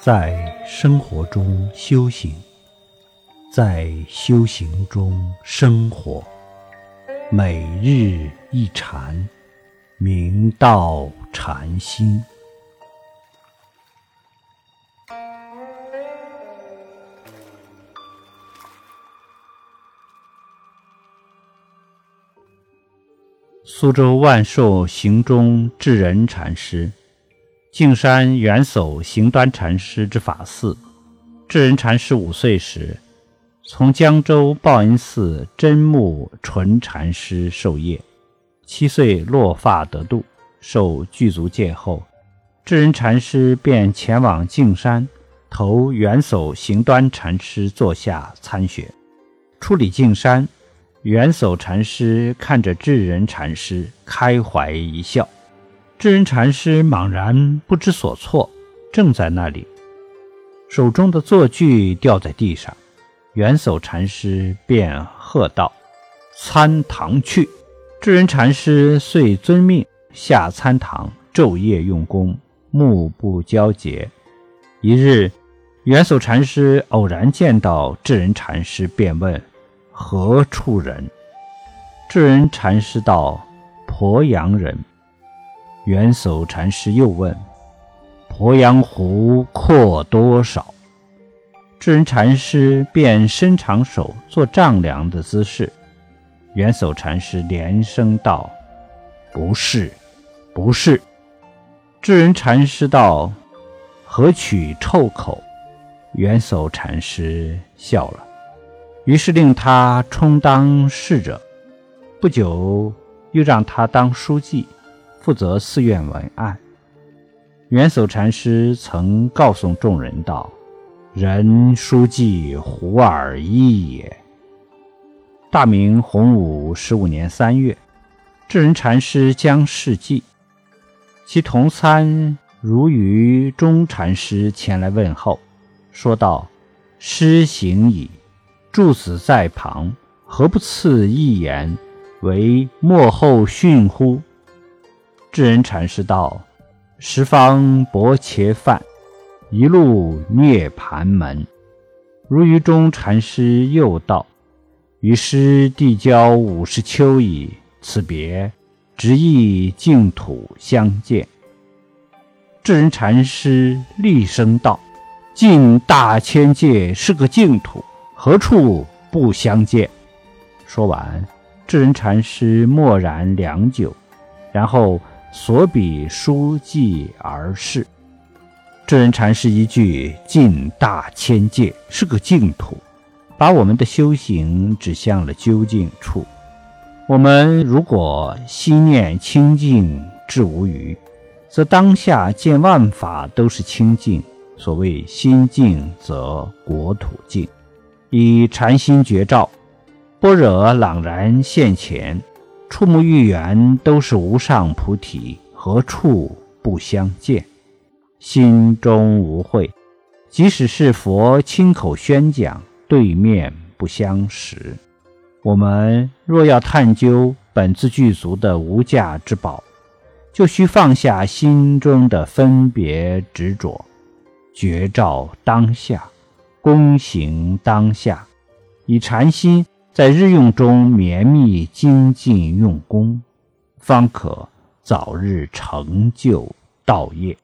在生活中修行，在修行中生活，每日一禅，明道禅心。苏州万寿行中智仁禅师。径山元叟行端禅师之法寺，智人禅师五岁时，从江州报恩寺真木纯禅师授业。七岁落发得度，受具足戒后，智人禅师便前往径山，投元叟行端禅师座下参学。出礼径山，元叟禅师看着智人禅师，开怀一笑。智人禅师茫然不知所措，正在那里，手中的坐具掉在地上，元叟禅师便喝道：“参堂去！”智人禅师遂遵命下参堂，昼夜用功，目不交睫。一日，元叟禅师偶然见到智人禅师，便问：“何处人？”智人禅师道：“鄱阳人。”元叟禅师又问：“鄱阳湖阔多少？”智人禅师便伸长手做丈量的姿势。元叟禅师连声道：“不是，不是。”智人禅师道：“何取臭口？”元叟禅师笑了，于是令他充当侍者，不久又让他当书记。负责寺院文案。元叟禅师曾告诉众人道：“人书记胡尔一也。”大明洪武十五年三月，智人禅师将事记，其同参如于中禅师前来问候，说道：“师行矣，诸子在旁，何不赐一言，为幕后训乎？”智人禅师道：“十方薄伽梵，一路涅盘门。”如于中禅师又道：“与师递交五十秋矣，此别，执意净土相见。”智人禅师厉声道：“尽大千界是个净土，何处不相见？”说完，智人禅师默然良久，然后。所比书记而逝。智人禅师一句“尽大千界是个净土”，把我们的修行指向了究竟处。我们如果心念清净至无余，则当下见万法都是清净。所谓心净则国土净。以禅心觉照，般若朗然现前。触目欲缘都是无上菩提，何处不相见？心中无慧，即使是佛亲口宣讲，对面不相识。我们若要探究本自具足的无价之宝，就需放下心中的分别执着，觉照当下，躬行当下，以禅心。在日用中绵密精进用功，方可早日成就道业。